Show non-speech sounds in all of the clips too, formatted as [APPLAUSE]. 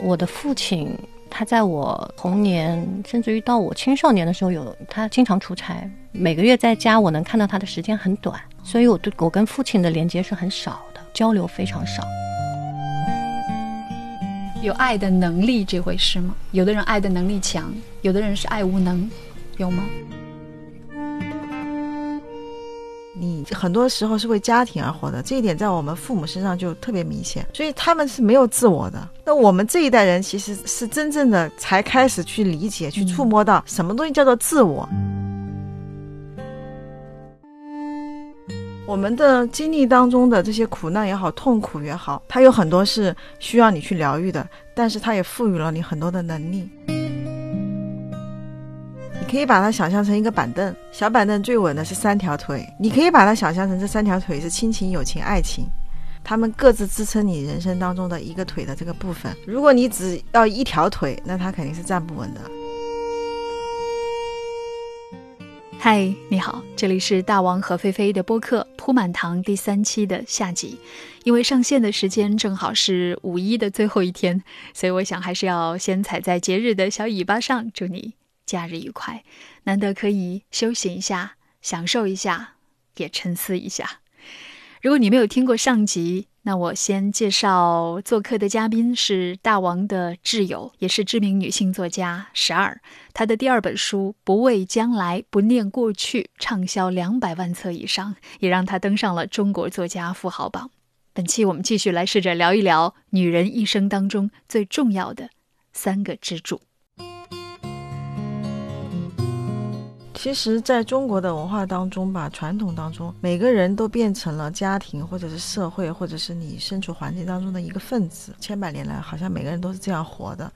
我的父亲，他在我童年，甚至于到我青少年的时候，有他经常出差，每个月在家，我能看到他的时间很短，所以我对我跟父亲的连接是很少的，交流非常少。有爱的能力这回事吗？有的人爱的能力强，有的人是爱无能，有吗？很多时候是为家庭而活的，这一点在我们父母身上就特别明显，所以他们是没有自我的。那我们这一代人其实是真正的才开始去理解、去触摸到什么东西叫做自我。我们的经历当中的这些苦难也好、痛苦也好，它有很多是需要你去疗愈的，但是它也赋予了你很多的能力。可以把它想象成一个板凳，小板凳最稳的是三条腿。你可以把它想象成这三条腿是亲情、友情、爱情，他们各自支撑你人生当中的一个腿的这个部分。如果你只要一条腿，那它肯定是站不稳的。嗨，你好，这里是大王和菲菲的播客《铺满堂》第三期的下集。因为上线的时间正好是五一的最后一天，所以我想还是要先踩在节日的小尾巴上，祝你。假日愉快，难得可以休息一下，享受一下，也沉思一下。如果你没有听过上集，那我先介绍做客的嘉宾是大王的挚友，也是知名女性作家十二。她的第二本书《不畏将来，不念过去》畅销两百万册以上，也让她登上了中国作家富豪榜。本期我们继续来试着聊一聊女人一生当中最重要的三个支柱。其实，在中国的文化当中吧，传统当中，每个人都变成了家庭，或者是社会，或者是你身处环境当中的一个分子。千百年来，好像每个人都是这样活的。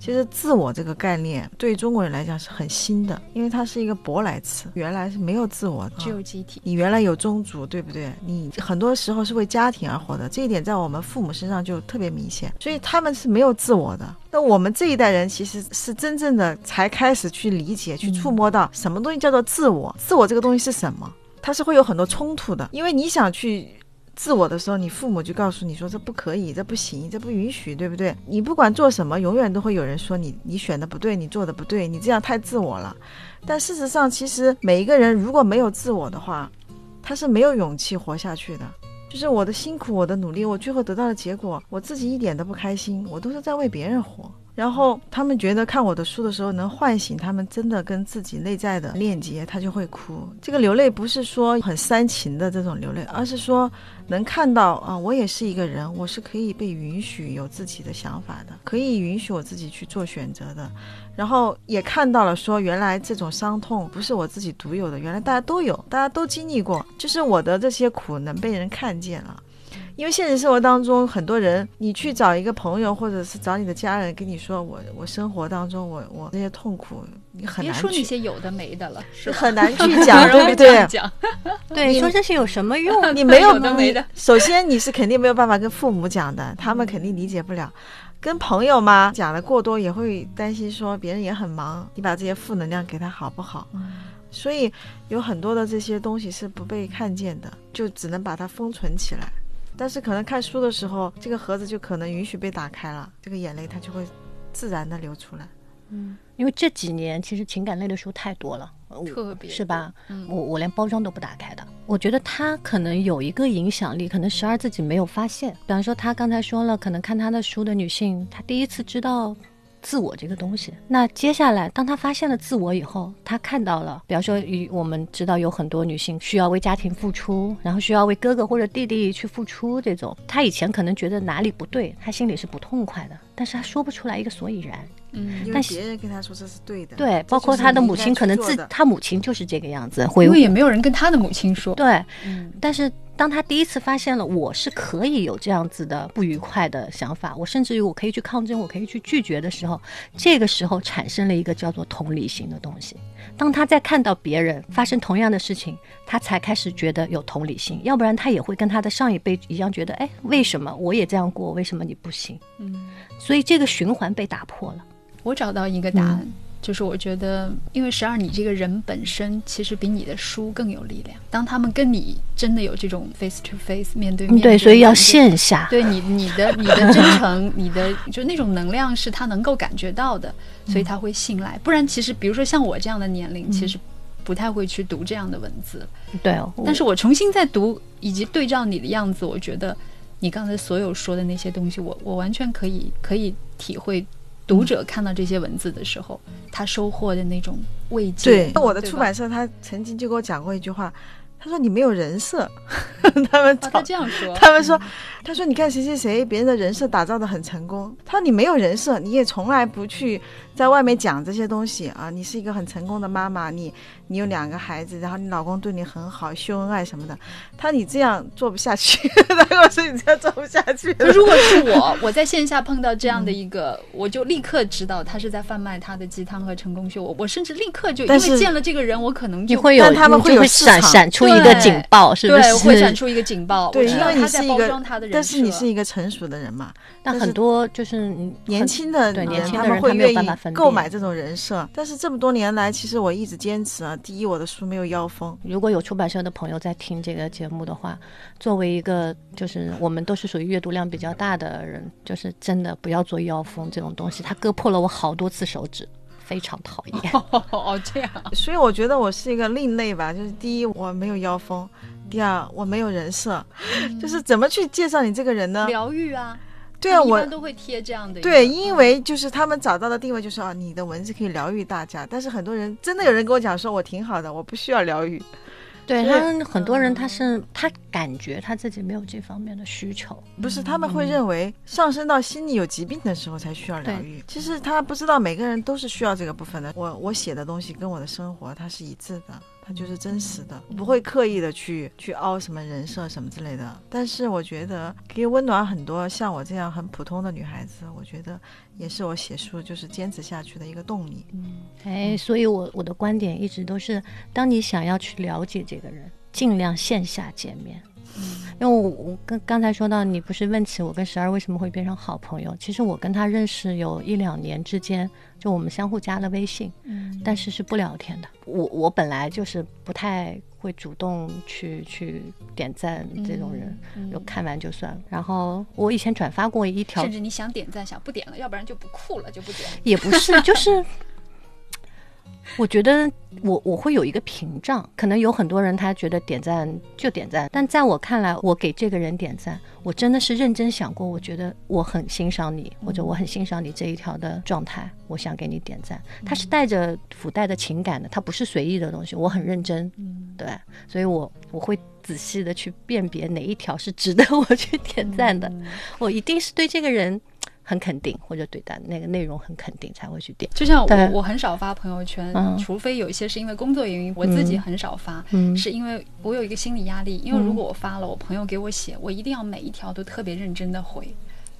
其实，自我这个概念对中国人来讲是很新的，因为它是一个舶来词，原来是没有自我的，只有集体。你原来有宗族，对不对？你很多时候是为家庭而活的，这一点在我们父母身上就特别明显，所以他们是没有自我的。那我们这一代人其实是真正的才开始去理解、去触摸到什么东西叫做自我，自我这个东西是什么？它是会有很多冲突的，因为你想去。自我的时候，你父母就告诉你说这不可以，这不行，这不允许，对不对？你不管做什么，永远都会有人说你，你选的不对，你做的不对，你这样太自我了。但事实上，其实每一个人如果没有自我的话，他是没有勇气活下去的。就是我的辛苦，我的努力，我最后得到的结果，我自己一点都不开心，我都是在为别人活。然后他们觉得看我的书的时候能唤醒他们真的跟自己内在的链接，他就会哭。这个流泪不是说很煽情的这种流泪，而是说能看到啊，我也是一个人，我是可以被允许有自己的想法的，可以允许我自己去做选择的。然后也看到了说，原来这种伤痛不是我自己独有的，原来大家都有，大家都经历过，就是我的这些苦能被人看见了。因为现实生活当中，很多人，你去找一个朋友，或者是找你的家人，跟你说我我生活当中我我这些痛苦，你很难别说那些有的没的了，很难去 [LAUGHS] 讲，对 [LAUGHS] 不对？讲，对，说这些有什么用？[LAUGHS] 你没有的没的。首先你是肯定没有办法跟父母讲的，他们肯定理解不了。跟朋友嘛讲的过多，也会担心说别人也很忙，你把这些负能量给他好不好？所以有很多的这些东西是不被看见的，就只能把它封存起来。但是可能看书的时候，这个盒子就可能允许被打开了，这个眼泪它就会自然的流出来。嗯，因为这几年其实情感类的书太多了，特别是吧？我我连包装都不打开的。我觉得他可能有一个影响力，可能十二自己没有发现。比方说他刚才说了，可能看他的书的女性，她第一次知道。自我这个东西，那接下来，当她发现了自我以后，她看到了，比方说，与我们知道有很多女性需要为家庭付出，然后需要为哥哥或者弟弟去付出，这种，她以前可能觉得哪里不对，她心里是不痛快的，但是她说不出来一个所以然。嗯，但别人跟他说这是对的。对，包括他的母亲，可能自他母亲就是这个样子，因为也没有人跟他的母亲说。对，嗯，但是。当他第一次发现了我是可以有这样子的不愉快的想法，我甚至于我可以去抗争，我可以去拒绝的时候，这个时候产生了一个叫做同理心的东西。当他在看到别人发生同样的事情，他才开始觉得有同理心，要不然他也会跟他的上一辈一样觉得，哎，为什么我也这样过，为什么你不行？嗯，所以这个循环被打破了。我找到一个答案。就是我觉得，因为十二你这个人本身其实比你的书更有力量。当他们跟你真的有这种 face to face 面对面，对，所以要线下。对你，你的你的 [LAUGHS] 真诚，你的就那种能量是他能够感觉到的，所以他会信赖。不然，其实比如说像我这样的年龄，其实不太会去读这样的文字。对，但是我重新再读以及对照你的样子，我觉得你刚才所有说的那些东西，我我完全可以可以体会。读者看到这些文字的时候，他收获的那种慰藉。对，那我的出版社他曾经就给我讲过一句话。他说你没有人设，[LAUGHS] 他们他这样说，他们说，他说你看谁谁谁，别人的人设打造的很成功。他说你没有人设，你也从来不去在外面讲这些东西啊。你是一个很成功的妈妈，你你有两个孩子，然后你老公对你很好，秀恩爱什么的。他说你这样做不下去，他跟我说你这样做不下去。如果是我，我在线下碰到这样的一个，我就立刻知道他是在贩卖他的鸡汤和成功秀。我我甚至立刻就因为见了这个人，我可能就会有他们会有闪闪出。一个警报是不是？会闪出一个警报。对，因为你是一个，但是你是一个成熟的人嘛。但很多就是年轻的对年轻的人，会愿意购买这种人设。但是这么多年来，其实我一直坚持啊。第一，我的书没有妖风。如果有出版社的朋友在听这个节目的话，作为一个就是我们都是属于阅读量比较大的人，就是真的不要做妖风这种东西。它割破了我好多次手指。非常讨厌 [LAUGHS] 哦，这样，所以我觉得我是一个另类吧。就是第一，我没有妖风；第二，我没有人设。[LAUGHS] 就是怎么去介绍你这个人呢？疗愈啊，对啊，我都会贴这样的。对，因为就是他们找到的定位就是啊，你的文字可以疗愈大家。但是很多人真的有人跟我讲说，我挺好的，我不需要疗愈。对他们很多人，他是他感觉他自己没有这方面的需求，不是他们会认为上升到心理有疾病的时候才需要疗愈。其实他不知道每个人都是需要这个部分的。我我写的东西跟我的生活它是一致的。它就是真实的，不会刻意的去去凹什么人设什么之类的。但是我觉得可以温暖很多像我这样很普通的女孩子，我觉得也是我写书就是坚持下去的一个动力。嗯，哎，所以我我的观点一直都是，当你想要去了解这个人，尽量线下见面。因为我我刚刚才说到，你不是问起我跟十二为什么会变成好朋友？其实我跟他认识有一两年之间，就我们相互加了微信，嗯，但是是不聊天的。我我本来就是不太会主动去去点赞这种人，就看完就算了。然后我以前转发过一条，甚至你想点赞想不点了，要不然就不酷了就不点。也不是，就是。我觉得我我会有一个屏障，可能有很多人他觉得点赞就点赞，但在我看来，我给这个人点赞，我真的是认真想过，我觉得我很欣赏你，或者我很欣赏你这一条的状态，我想给你点赞。他是带着附带的情感的，他不是随意的东西，我很认真，对，所以我我会仔细的去辨别哪一条是值得我去点赞的，我一定是对这个人。很肯定，或者对待那个内容很肯定，才会去点。就像我，我很少发朋友圈，除非有一些是因为工作原因，我自己很少发，是因为我有一个心理压力。因为如果我发了，我朋友给我写，我一定要每一条都特别认真的回。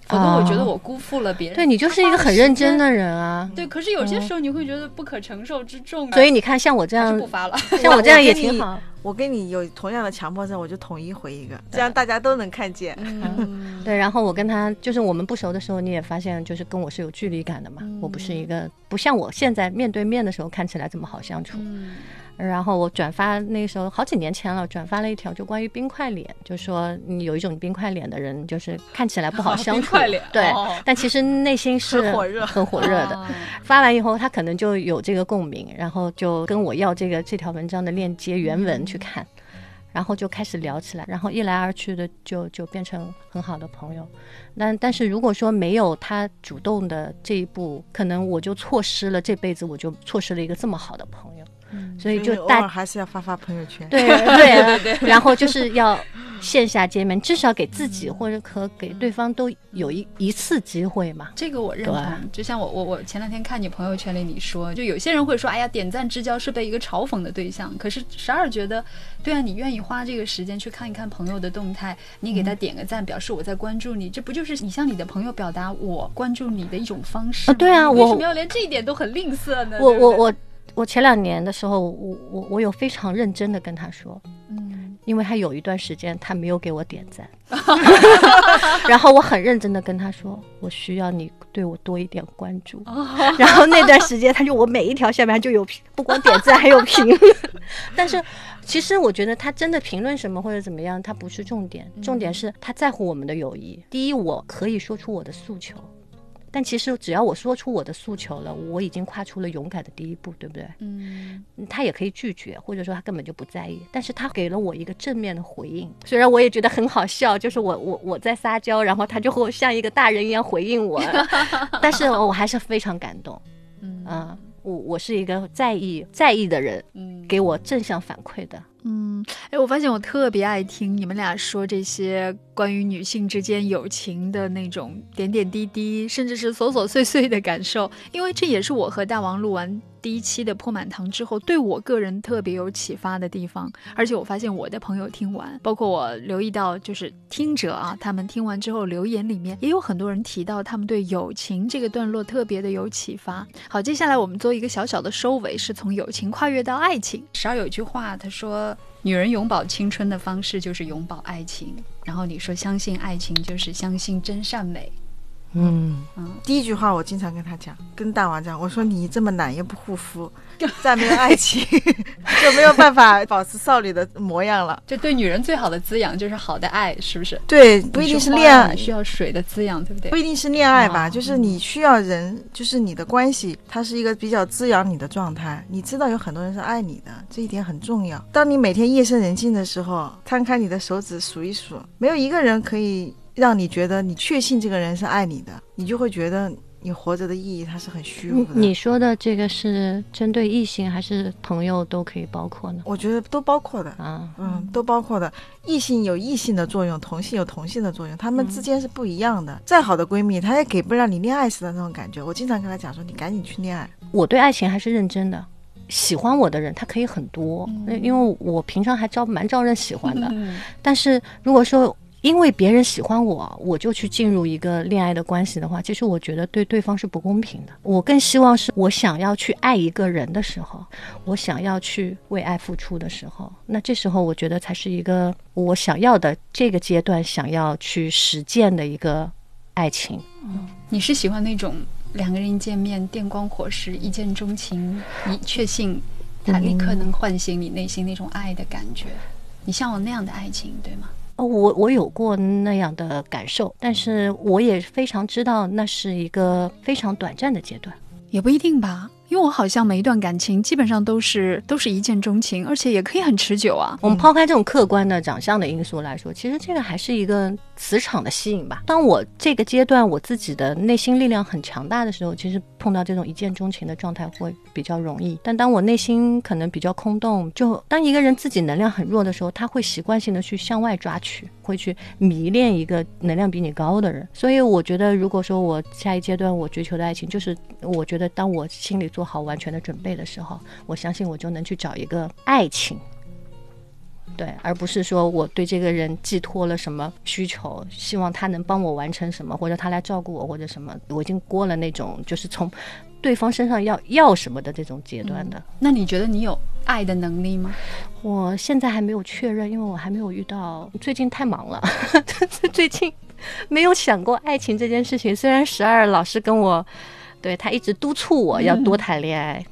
否则我觉得我辜负了别人。对你就是一个很认真的人啊。对，可是有些时候你会觉得不可承受之重。所以你看，像我这样不发了，[LAUGHS] 像我这样也挺好。我跟你有同样的强迫症，我就统一回一个，这样大家都能看见。[LAUGHS] 对，然后我跟他就是我们不熟的时候，你也发现就是跟我是有距离感的嘛。我不是一个不像我现在面对面的时候看起来这么好相处。然后我转发那时候好几年前了，转发了一条就关于冰块脸，就说你有一种冰块脸的人，就是看起来不好相处，对，但其实内心是很火热、很火热的。发完以后，他可能就有这个共鸣，然后就跟我要这个这条文章的链接原文去看，然后就开始聊起来，然后一来二去的就就变成很好的朋友。那但是如果说没有他主动的这一步，可能我就错失了这辈子，我就错失了一个这么好的朋友。所以就大还是要发发朋友圈，对对对对，[LAUGHS] [LAUGHS] 然后就是要线下见面，至少给自己或者可给对方都有一一次机会嘛。这个我认同。就像我我我前两天看你朋友圈里你说，就有些人会说，哎呀，点赞之交是被一个嘲讽的对象。可是十二觉得，对啊，你愿意花这个时间去看一看朋友的动态，你给他点个赞，表示我在关注你，这不就是你向你的朋友表达我关注你的一种方式吗？对啊，为什么要连这一点都很吝啬呢？我我我。我前两年的时候，我我我有非常认真的跟他说，嗯，因为他有一段时间他没有给我点赞，[LAUGHS] [LAUGHS] 然后我很认真的跟他说，我需要你对我多一点关注。然后那段时间他就我每一条下面就有评，不光点赞还有评论。[LAUGHS] 但是其实我觉得他真的评论什么或者怎么样，他不是重点，重点是他在乎我们的友谊。第一，我可以说出我的诉求。但其实只要我说出我的诉求了，我已经跨出了勇敢的第一步，对不对？嗯，他也可以拒绝，或者说他根本就不在意。但是他给了我一个正面的回应，虽然我也觉得很好笑，就是我我我在撒娇，然后他就会像一个大人一样回应我，[LAUGHS] 但是我还是非常感动。嗯，我我是一个在意在意的人，嗯，给我正向反馈的。嗯，哎，我发现我特别爱听你们俩说这些关于女性之间友情的那种点点滴滴，甚至是琐琐碎碎的感受，因为这也是我和大王录完第一期的《破满堂》之后，对我个人特别有启发的地方。而且我发现我的朋友听完，包括我留意到，就是听者啊，他们听完之后留言里面也有很多人提到，他们对友情这个段落特别的有启发。好，接下来我们做一个小小的收尾，是从友情跨越到爱情。十二有一句话，他说。女人永葆青春的方式就是永葆爱情，然后你说相信爱情就是相信真善美。嗯嗯，第一句话我经常跟他讲，跟大王讲，我说你这么懒又不护肤，[LAUGHS] 再没有爱情 [LAUGHS] 就没有办法保持少女的模样了。就对女人最好的滋养就是好的爱，是不是？对，不一定是恋爱，需要水的滋养，对不对？不一定是恋爱吧，就是你需要人，就是你的关系，它是一个比较滋养你的状态。你知道有很多人是爱你的，这一点很重要。当你每天夜深人静的时候，摊开你的手指数一数，没有一个人可以。让你觉得你确信这个人是爱你的，你就会觉得你活着的意义它是很虚无的。你说的这个是针对异性还是朋友都可以包括呢？我觉得都包括的啊，嗯，都包括的。异性有异性的作用，同性有同性的作用，他们之间是不一样的。再好的闺蜜，她也给不了你恋爱时的那种感觉。我经常跟她讲说，你赶紧去恋爱。我对爱情还是认真的，喜欢我的人他可以很多，因为我平常还招蛮招人喜欢的。[LAUGHS] 但是如果说。因为别人喜欢我，我就去进入一个恋爱的关系的话，其实我觉得对对方是不公平的。我更希望是我想要去爱一个人的时候，我想要去为爱付出的时候，那这时候我觉得才是一个我想要的这个阶段想要去实践的一个爱情。嗯，你是喜欢那种两个人一见面电光火石、一见钟情、你确信，他立刻能唤醒你内心那种爱的感觉？你向往那样的爱情，对吗？哦，我我有过那样的感受，但是我也非常知道那是一个非常短暂的阶段，也不一定吧。因为我好像每一段感情基本上都是都是一见钟情，而且也可以很持久啊。我们抛开这种客观的长相的因素来说，其实这个还是一个磁场的吸引吧。当我这个阶段我自己的内心力量很强大的时候，其实碰到这种一见钟情的状态会比较容易。但当我内心可能比较空洞，就当一个人自己能量很弱的时候，他会习惯性的去向外抓取，会去迷恋一个能量比你高的人。所以我觉得，如果说我下一阶段我追求的爱情，就是我觉得当我心里。做好完全的准备的时候，我相信我就能去找一个爱情，对，而不是说我对这个人寄托了什么需求，希望他能帮我完成什么，或者他来照顾我，或者什么，我已经过了那种就是从对方身上要要什么的这种阶段的。那你觉得你有爱的能力吗？我现在还没有确认，因为我还没有遇到，最近太忙了，[LAUGHS] 最近没有想过爱情这件事情。虽然十二老师跟我。对他一直督促我要多谈恋爱。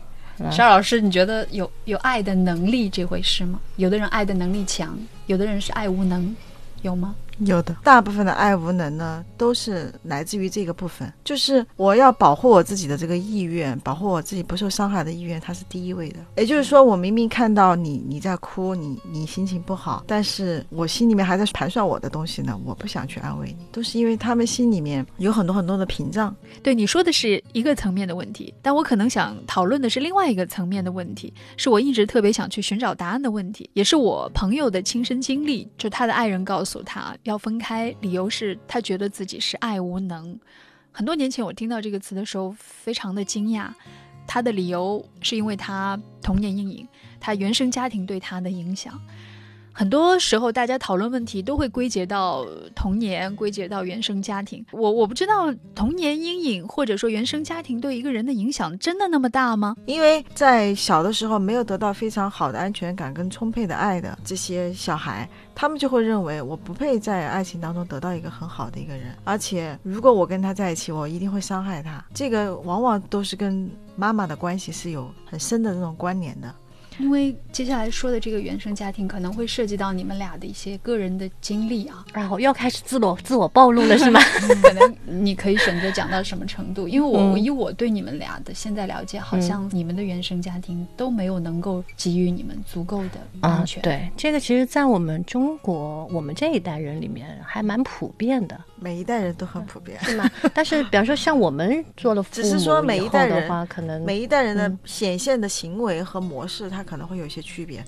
邵老师，你觉得有有爱的能力这回事吗？有的人爱的能力强，有的人是爱无能，有吗？有的，大部分的爱无能呢，都是来自于这个部分，就是我要保护我自己的这个意愿，保护我自己不受伤害的意愿，它是第一位的。也就是说，我明明看到你你在哭，你你心情不好，但是我心里面还在盘算我的东西呢，我不想去安慰你，都是因为他们心里面有很多很多的屏障。对你说的是一个层面的问题，但我可能想讨论的是另外一个层面的问题，是我一直特别想去寻找答案的问题，也是我朋友的亲身经历，就他的爱人告诉他要。要分开，理由是他觉得自己是爱无能。很多年前我听到这个词的时候，非常的惊讶。他的理由是因为他童年阴影，他原生家庭对他的影响。很多时候，大家讨论问题都会归结到童年，归结到原生家庭。我我不知道童年阴影或者说原生家庭对一个人的影响真的那么大吗？因为在小的时候没有得到非常好的安全感跟充沛的爱的这些小孩，他们就会认为我不配在爱情当中得到一个很好的一个人，而且如果我跟他在一起，我一定会伤害他。这个往往都是跟妈妈的关系是有很深的这种关联的。因为接下来说的这个原生家庭可能会涉及到你们俩的一些个人的经历啊，然后要开始自我自我暴露了是吗？[LAUGHS] 可能你可以选择讲到什么程度？因为我以我对你们俩的现在了解，好像你们的原生家庭都没有能够给予你们足够的安全。对，这个其实，在我们中国，我们这一代人里面还蛮普遍的。每一代人都很普遍，是吗？但是，比方说像我们做了 [LAUGHS] 父母只是说每一代人的话，可能每一代人的显现的行为和模式，它可能会有一些区别。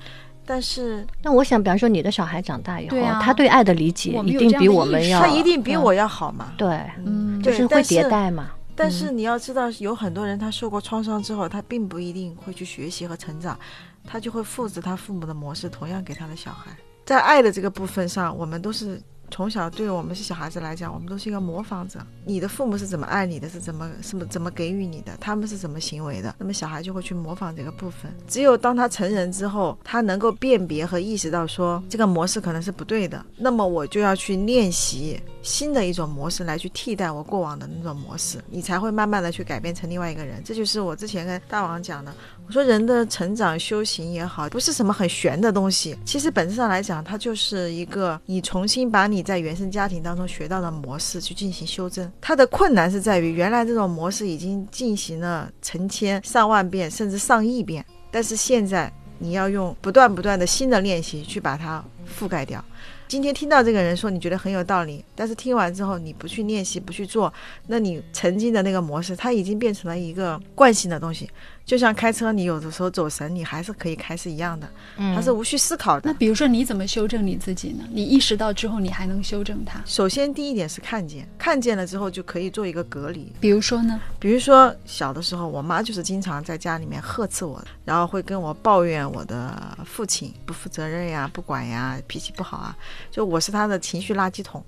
但是，那我想，比方说你的小孩长大以后，啊、他对爱的理解一定比我们要，他一定比我要好嘛？对，嗯，就是会迭代嘛。但是你要知道，有很多人他受过创伤之后，他并不一定会去学习和成长，他就会复制他父母的模式，同样给他的小孩。在爱的这个部分上，我们都是。从小对我们是小孩子来讲，我们都是一个模仿者。你的父母是怎么爱你的，是怎么什么怎么给予你的，他们是怎么行为的，那么小孩就会去模仿这个部分。只有当他成人之后，他能够辨别和意识到说这个模式可能是不对的，那么我就要去练习新的一种模式来去替代我过往的那种模式，你才会慢慢的去改变成另外一个人。这就是我之前跟大王讲的。我说人的成长修行也好，不是什么很玄的东西。其实本质上来讲，它就是一个你重新把你在原生家庭当中学到的模式去进行修正。它的困难是在于，原来这种模式已经进行了成千上万遍，甚至上亿遍，但是现在你要用不断不断的新的练习去把它覆盖掉。今天听到这个人说你觉得很有道理，但是听完之后你不去练习，不去做，那你曾经的那个模式，它已经变成了一个惯性的东西。就像开车，你有的时候走神，你还是可以开是一样的，它是无需思考的。那比如说，你怎么修正你自己呢？你意识到之后，你还能修正它？首先，第一点是看见，看见了之后就可以做一个隔离。比如说呢？比如说小的时候，我妈就是经常在家里面呵斥我，然后会跟我抱怨我的父亲不负责任呀、不管呀、脾气不好啊，就我是他的情绪垃圾桶。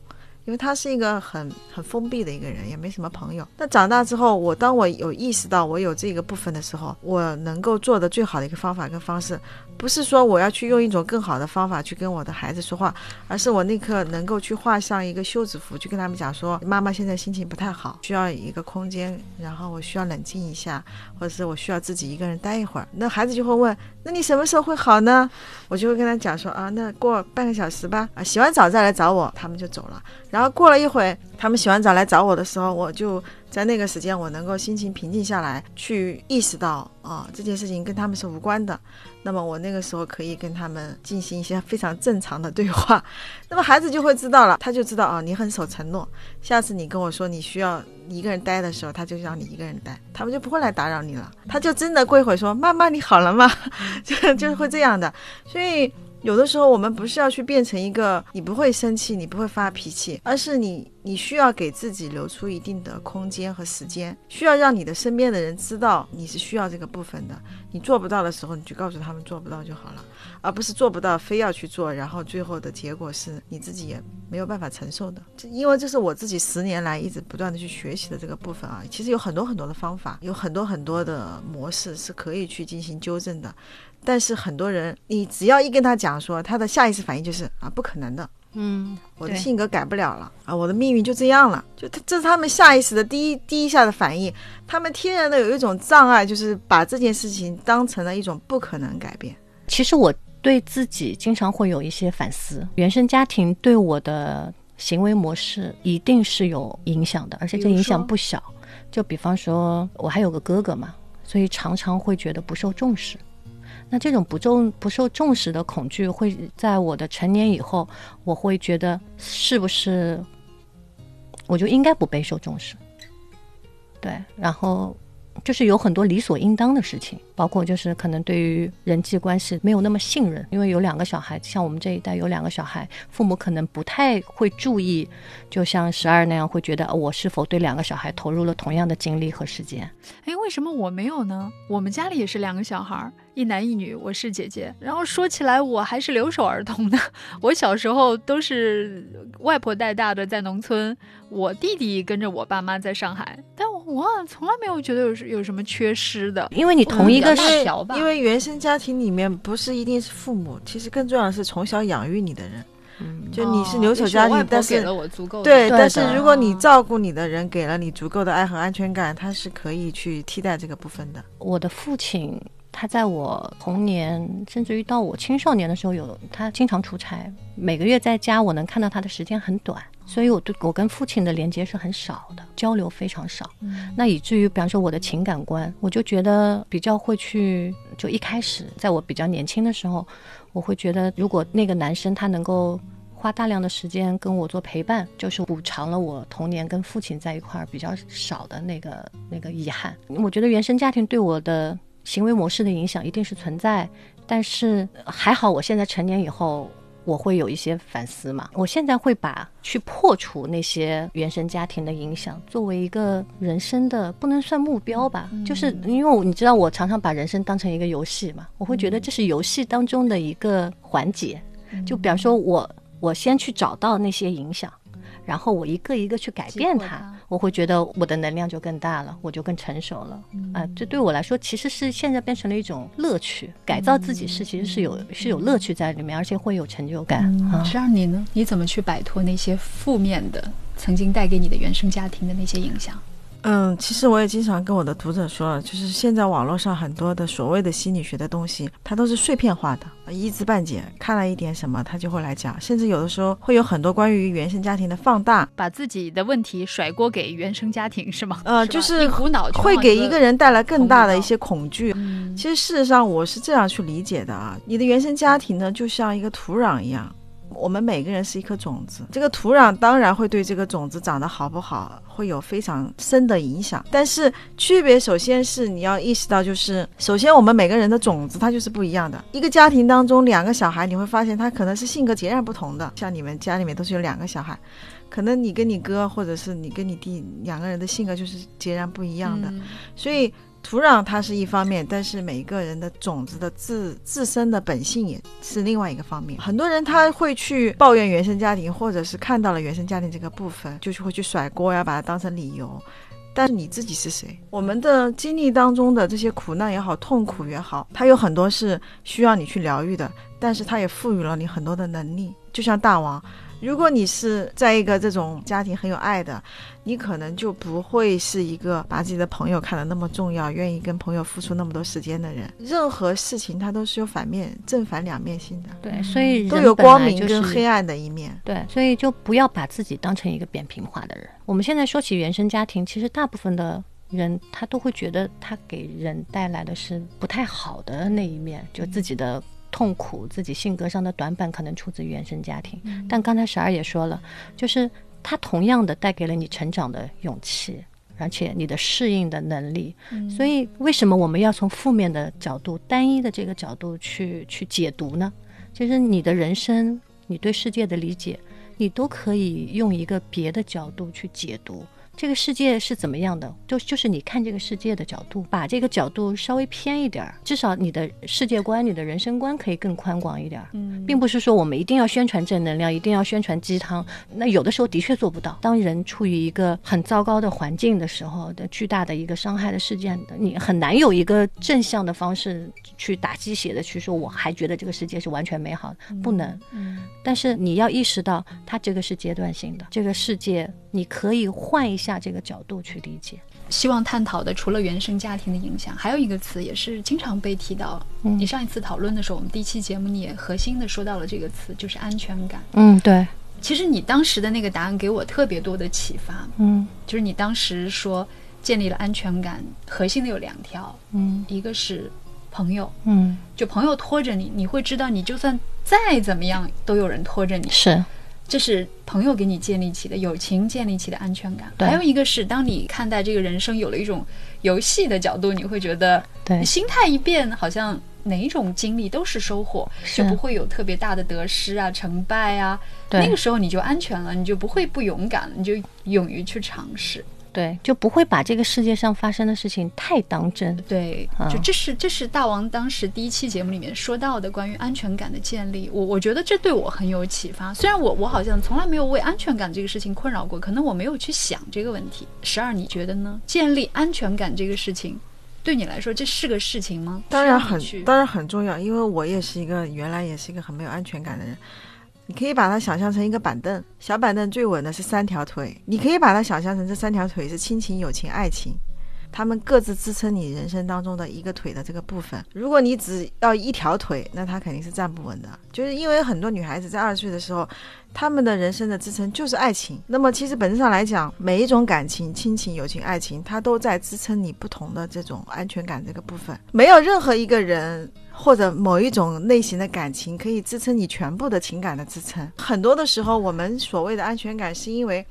因为他是一个很很封闭的一个人，也没什么朋友。那长大之后，我当我有意识到我有这个部分的时候，我能够做的最好的一个方法跟方式，不是说我要去用一种更好的方法去跟我的孩子说话，而是我那刻能够去画上一个休止符，去跟他们讲说，妈妈现在心情不太好，需要一个空间，然后我需要冷静一下，或者是我需要自己一个人待一会儿。那孩子就会问，那你什么时候会好呢？我就会跟他讲说啊，那过半个小时吧，啊，洗完澡再来找我，他们就走了。然后过了一会，他们洗完澡来找我的时候，我就在那个时间，我能够心情平静下来，去意识到啊，这件事情跟他们是无关的。那么我那个时候可以跟他们进行一些非常正常的对话。那么孩子就会知道了，他就知道啊，你很守承诺。下次你跟我说你需要一个人待的时候，他就让你一个人待，他们就不会来打扰你了。他就真的过一会说：“妈妈，你好了吗？” [LAUGHS] 就就会这样的。所以。有的时候，我们不是要去变成一个你不会生气、你不会发脾气，而是你你需要给自己留出一定的空间和时间，需要让你的身边的人知道你是需要这个部分的。你做不到的时候，你就告诉他们做不到就好了，而不是做不到非要去做，然后最后的结果是你自己也没有办法承受的。因为这是我自己十年来一直不断的去学习的这个部分啊。其实有很多很多的方法，有很多很多的模式是可以去进行纠正的。但是很多人，你只要一跟他讲说，他的下意识反应就是啊，不可能的，嗯，我的性格改不了了啊，我的命运就这样了，就他这是他们下意识的第一第一下的反应，他们天然的有一种障碍，就是把这件事情当成了一种不可能改变。其实我对自己经常会有一些反思，原生家庭对我的行为模式一定是有影响的，而且这影响不小。就比方说，我还有个哥哥嘛，所以常常会觉得不受重视。那这种不重不受重视的恐惧，会在我的成年以后，我会觉得是不是我就应该不备受重视？对，然后就是有很多理所应当的事情，包括就是可能对于人际关系没有那么信任，因为有两个小孩，像我们这一代有两个小孩，父母可能不太会注意，就像十二那样，会觉得我是否对两个小孩投入了同样的精力和时间。哎，为什么我没有呢？我们家里也是两个小孩。一男一女，我是姐姐。然后说起来，我还是留守儿童呢。我小时候都是外婆带大的，在农村。我弟弟跟着我爸妈在上海，但我从来没有觉得有有什么缺失的。因为你同一个小吧，因为原生家庭里面不是一定是父母，其实更重要的是从小养育你的人。嗯，就你是留守家庭，但是给了我足够对，但是如果你照顾你的人给了你足够的爱和安全感，他是可以去替代这个部分的。我的父亲。他在我童年，甚至于到我青少年的时候，有他经常出差，每个月在家，我能看到他的时间很短，所以我对我跟父亲的连接是很少的，交流非常少。那以至于，比方说我的情感观，我就觉得比较会去，就一开始在我比较年轻的时候，我会觉得，如果那个男生他能够花大量的时间跟我做陪伴，就是补偿了我童年跟父亲在一块儿比较少的那个那个遗憾。我觉得原生家庭对我的。行为模式的影响一定是存在，但是还好，我现在成年以后，我会有一些反思嘛。我现在会把去破除那些原生家庭的影响作为一个人生的不能算目标吧，就是因为你知道，我常常把人生当成一个游戏嘛，我会觉得这是游戏当中的一个环节。就比方说，我我先去找到那些影响。然后我一个一个去改变它，我会觉得我的能量就更大了，我就更成熟了。啊，这对我来说其实是现在变成了一种乐趣，改造自己是其实是有是有乐趣在里面，而且会有成就感。十二你呢？你怎么去摆脱那些负面的曾经带给你的原生家庭的那些影响？嗯，其实我也经常跟我的读者说，就是现在网络上很多的所谓的心理学的东西，它都是碎片化的，一知半解。看了一点什么，他就会来讲，甚至有的时候会有很多关于原生家庭的放大，把自己的问题甩锅给原生家庭，是吗？呃，就是一股脑会给一个人带来更大的一些恐惧。其实事实上，我是这样去理解的啊，你的原生家庭呢，就像一个土壤一样。我们每个人是一颗种子，这个土壤当然会对这个种子长得好不好会有非常深的影响。但是区别首先是你要意识到，就是首先我们每个人的种子它就是不一样的。一个家庭当中两个小孩，你会发现他可能是性格截然不同的。像你们家里面都是有两个小孩，可能你跟你哥或者是你跟你弟两个人的性格就是截然不一样的，所以。土壤它是一方面，但是每一个人的种子的自自身的本性也是另外一个方面。很多人他会去抱怨原生家庭，或者是看到了原生家庭这个部分，就是会去甩锅呀，把它当成理由。但是你自己是谁？我们的经历当中的这些苦难也好，痛苦也好，它有很多是需要你去疗愈的，但是它也赋予了你很多的能力。就像大王。如果你是在一个这种家庭很有爱的，你可能就不会是一个把自己的朋友看得那么重要，愿意跟朋友付出那么多时间的人。任何事情它都是有反面、正反两面性的。对，所以都有光明跟黑暗的一面。对，所以就不要把自己当成一个扁平化的人。我们现在说起原生家庭，其实大部分的人他都会觉得他给人带来的是不太好的那一面，就自己的。痛苦，自己性格上的短板可能出自原生家庭，但刚才十二也说了，就是他同样的带给了你成长的勇气，而且你的适应的能力。所以，为什么我们要从负面的角度、单一的这个角度去去解读呢？就是你的人生，你对世界的理解，你都可以用一个别的角度去解读。这个世界是怎么样的？就就是你看这个世界的角度，把这个角度稍微偏一点儿，至少你的世界观、你的人生观可以更宽广一点儿。嗯，并不是说我们一定要宣传正能量，一定要宣传鸡汤。那有的时候的确做不到。当人处于一个很糟糕的环境的时候，的巨大的一个伤害的事件的，你很难有一个正向的方式去打鸡血的去说，我还觉得这个世界是完全美好的，不能。嗯，但是你要意识到，它这个是阶段性的，这个世界。你可以换一下这个角度去理解。希望探讨的除了原生家庭的影响，还有一个词也是经常被提到。你上一次讨论的时候，我们第一期节目你也核心的说到了这个词，就是安全感。嗯，对。其实你当时的那个答案给我特别多的启发。嗯，就是你当时说建立了安全感，核心的有两条。嗯，一个是朋友。嗯，就朋友拖着你，你会知道你就算再怎么样都有人拖着你。是。这是朋友给你建立起的友情建立起的安全感。还有一个是，当你看待这个人生有了一种游戏的角度，你会觉得对心态一变，好像哪一种经历都是收获，就不会有特别大的得失啊、成败啊。那个时候你就安全了，你就不会不勇敢了，你就勇于去尝试。对，就不会把这个世界上发生的事情太当真。对，嗯就这是这是大王当时第一期节目里面说到的关于安全感的建立，我我觉得这对我很有启发。虽然我我好像从来没有为安全感这个事情困扰过，可能我没有去想这个问题。十二，你觉得呢？建立安全感这个事情，对你来说这是个事情吗？当然很当然很重要，因为我也是一个原来也是一个很没有安全感的人。你可以把它想象成一个板凳，小板凳最稳的是三条腿，你可以把它想象成这三条腿是亲情、友情、爱情，他们各自支撑你人生当中的一个腿的这个部分。如果你只要一条腿，那它肯定是站不稳的。就是因为很多女孩子在二十岁的时候，她们的人生的支撑就是爱情。那么其实本质上来讲，每一种感情，亲情、友情、爱情，它都在支撑你不同的这种安全感这个部分。没有任何一个人或者某一种类型的感情可以支撑你全部的情感的支撑。很多的时候，我们所谓的安全感，是因为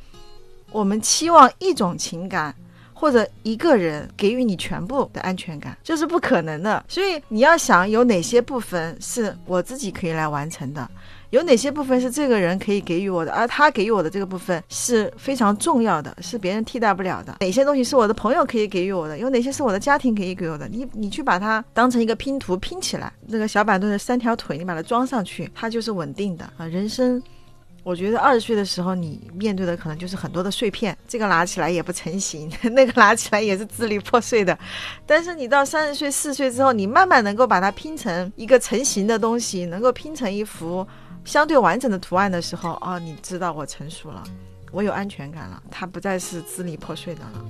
我们期望一种情感。或者一个人给予你全部的安全感，这是不可能的。所以你要想有哪些部分是我自己可以来完成的，有哪些部分是这个人可以给予我的，而他给予我的这个部分是非常重要的，是别人替代不了的。哪些东西是我的朋友可以给予我的，有哪些是我的家庭可以给我的？你你去把它当成一个拼图拼起来，那个小板凳的三条腿，你把它装上去，它就是稳定的啊。人生。我觉得二十岁的时候，你面对的可能就是很多的碎片，这个拿起来也不成型，[LAUGHS] 那个拿起来也是支离破碎的。但是你到三十岁、四十岁之后，你慢慢能够把它拼成一个成型的东西，能够拼成一幅相对完整的图案的时候，哦，你知道我成熟了，我有安全感了，它不再是支离破碎的了。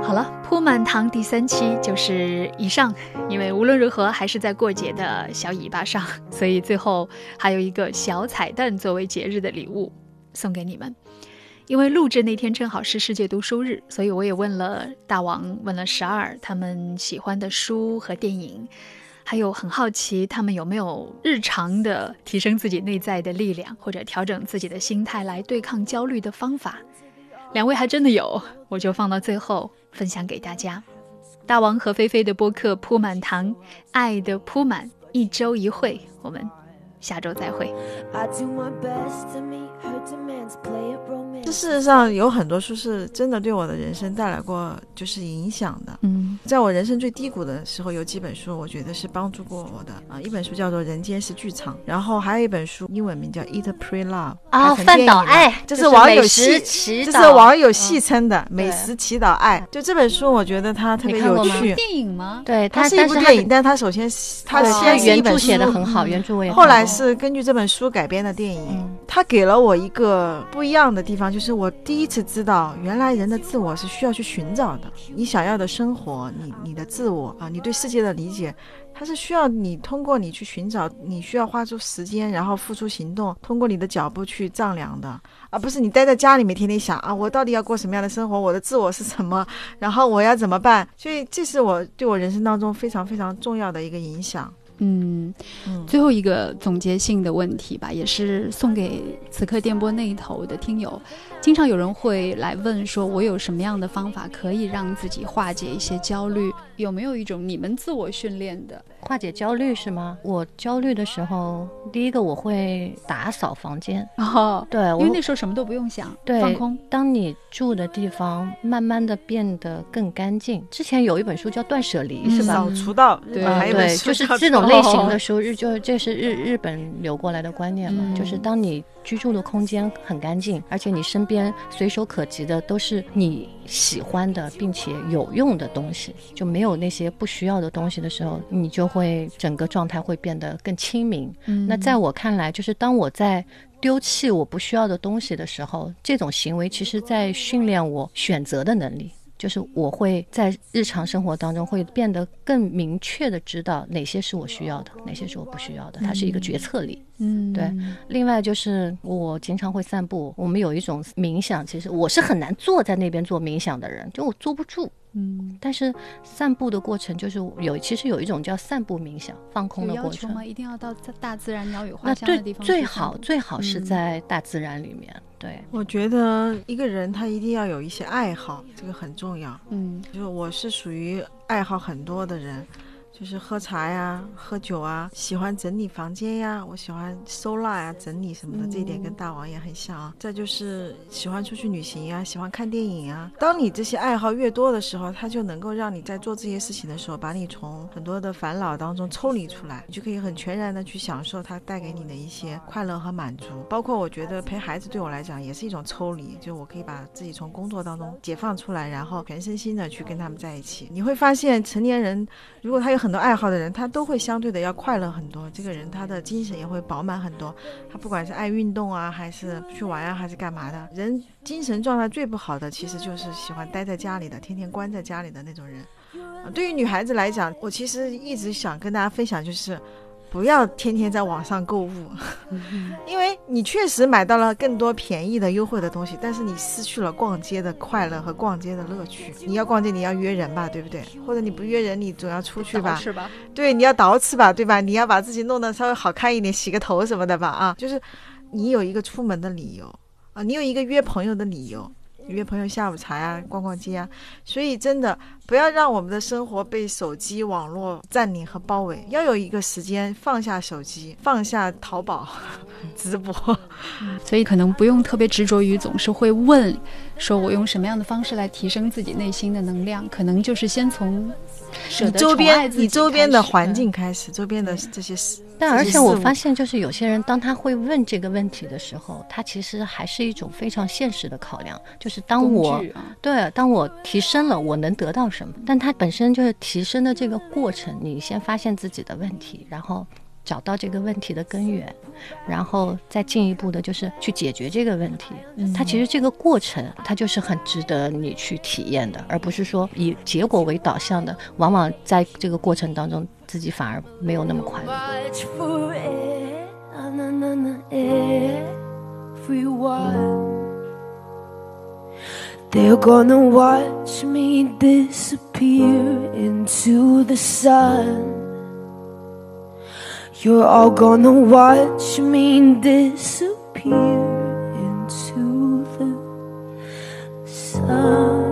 好了，铺满堂第三期就是以上。因为无论如何还是在过节的小尾巴上，所以最后还有一个小彩蛋作为节日的礼物送给你们。因为录制那天正好是世界读书日，所以我也问了大王，问了十二他们喜欢的书和电影，还有很好奇他们有没有日常的提升自己内在的力量，或者调整自己的心态来对抗焦虑的方法。两位还真的有，我就放到最后分享给大家。大王和菲菲的播客铺满堂，爱的铺满，一周一会，我们下周再会。I do my best to meet her demands, play it. 这事实上有很多书是真的对我的人生带来过就是影响的。嗯在我人生最低谷的时候，有几本书我觉得是帮助过我的啊。一本书叫做《人间是剧场》，然后还有一本书英文名叫《Eat Pray Love》啊，饭岛爱，这是网友戏，这是网友戏称的美食祈祷爱。就这本书，我觉得它特别有趣。电影吗？对它是一部电影，但它首先它对先原著写的很好，原著我也后来是根据这本书改编的电影。嗯它给了我一个不一样的地方，就是我第一次知道，原来人的自我是需要去寻找的。你想要的生活，你你的自我啊，你对世界的理解，它是需要你通过你去寻找，你需要花出时间，然后付出行动，通过你的脚步去丈量的，而不是你待在家里面天天想啊，我到底要过什么样的生活，我的自我是什么，然后我要怎么办？所以这是我对我人生当中非常非常重要的一个影响。嗯，最后一个总结性的问题吧，也是送给此刻电波那一头的听友。经常有人会来问说，我有什么样的方法可以让自己化解一些焦虑？有没有一种你们自我训练的？化解焦虑是吗？我焦虑的时候，第一个我会打扫房间，哦，对，因为那时候什么都不用想，对放空。当你住的地方慢慢的变得更干净，之前有一本书叫《断舍离》，是吧？扫除道，对对，就是这种类 [LAUGHS] 型的书，日就这是日日本流过来的观念嘛，嗯就是当你居住的空间很干净，而且你身边随手可及的都是你喜欢的并且有用的东西，就没有那些不需要的东西的时候，你就会整个状态会变得更清明。嗯那在我看来，就是当我在丢弃我不需要的东西的时候，这种行为其实在训练我选择的能力。就是我会在日常生活当中会变得更明确的知道哪些是我需要的，哪些是我不需要的，它是一个决策力。嗯，对另外就是我经常会散步，我们有一种冥想，其实我是很难坐在那边做冥想的人，就我坐不住。嗯，但是散步的过程就是有，其实有一种叫散步冥想、放空的过程。一定要到大大自然、鸟语花香的地方去最好最好是嗯。在大自然里面，对，我觉得一个人他一定要有一些爱好，这个很重要。嗯。就是我是属于爱好很多的人，就是喝茶呀、喝酒啊，喜欢整理房间呀，我喜欢收纳呀、整理什么的，这一点跟大王也很像啊。再就是喜欢出去旅行呀，喜欢看电影啊。当你这些爱好越多的时候，它就能够让你在做这些事情的时候，把你从很多的烦恼当中抽离出来，你就可以很全然的去享受它带给你的一些快乐和满足。包括我觉得陪孩子对我来讲也是一种抽离，就我可以把自己从工作当中解放出来，然后全身心的去跟他们在一起。你会发现，成年人如果他有很多爱好的人，他都会相对的要快乐很多。这个人他的精神也会饱满很多。他不管是爱运动啊，还是去玩啊，还是干嘛的，人精神状态最不好的，其实就是喜欢待在家里的，天天关在家里的那种人。对于女孩子来讲，我其实一直想跟大家分享，就是不要天天在网上购物，因为你确实买到了更多便宜的、优惠的东西，但是你失去了逛街的快乐和逛街的乐趣。你要逛街，你要约人吧，对不对？或者你不约人，你总要出去吧？是吧？对，你要捯饬吧，对吧？你要把自己弄得稍微好看一点，洗个头什么的吧，啊，就是你有一个出门的理由啊，你有一个约朋友的理由，约朋友下午茶呀、逛逛街啊。所以真的不要让我们的生活被手机网络占领和包围，要有一个时间放下手机，放下淘宝直播。[LAUGHS] [LAUGHS] 所以可能不用特别执着于总是会问，说我用什么样的方式来提升自己内心的能量，可能就是先从舍得你周边你周边的环境开始，周边的这些事。但而且我发现，就是有些人当他会问这个问题的时候，他其实还是一种非常现实的考量，就是当我啊，对，当我提升了，我能得到什么？但他本身就是提升的这个过程，你先发现自己的问题，然后找到这个问题的根源，然后再进一步的就是去解决这个问题。它其实这个过程，它就是很值得你去体验的，而不是说以结果为导向的。往往在这个过程当中，自己反而没有那么快乐。Watch for it, na na na na, everyone. They're gonna watch me disappear into the sun. You're all gonna watch me disappear into the sun.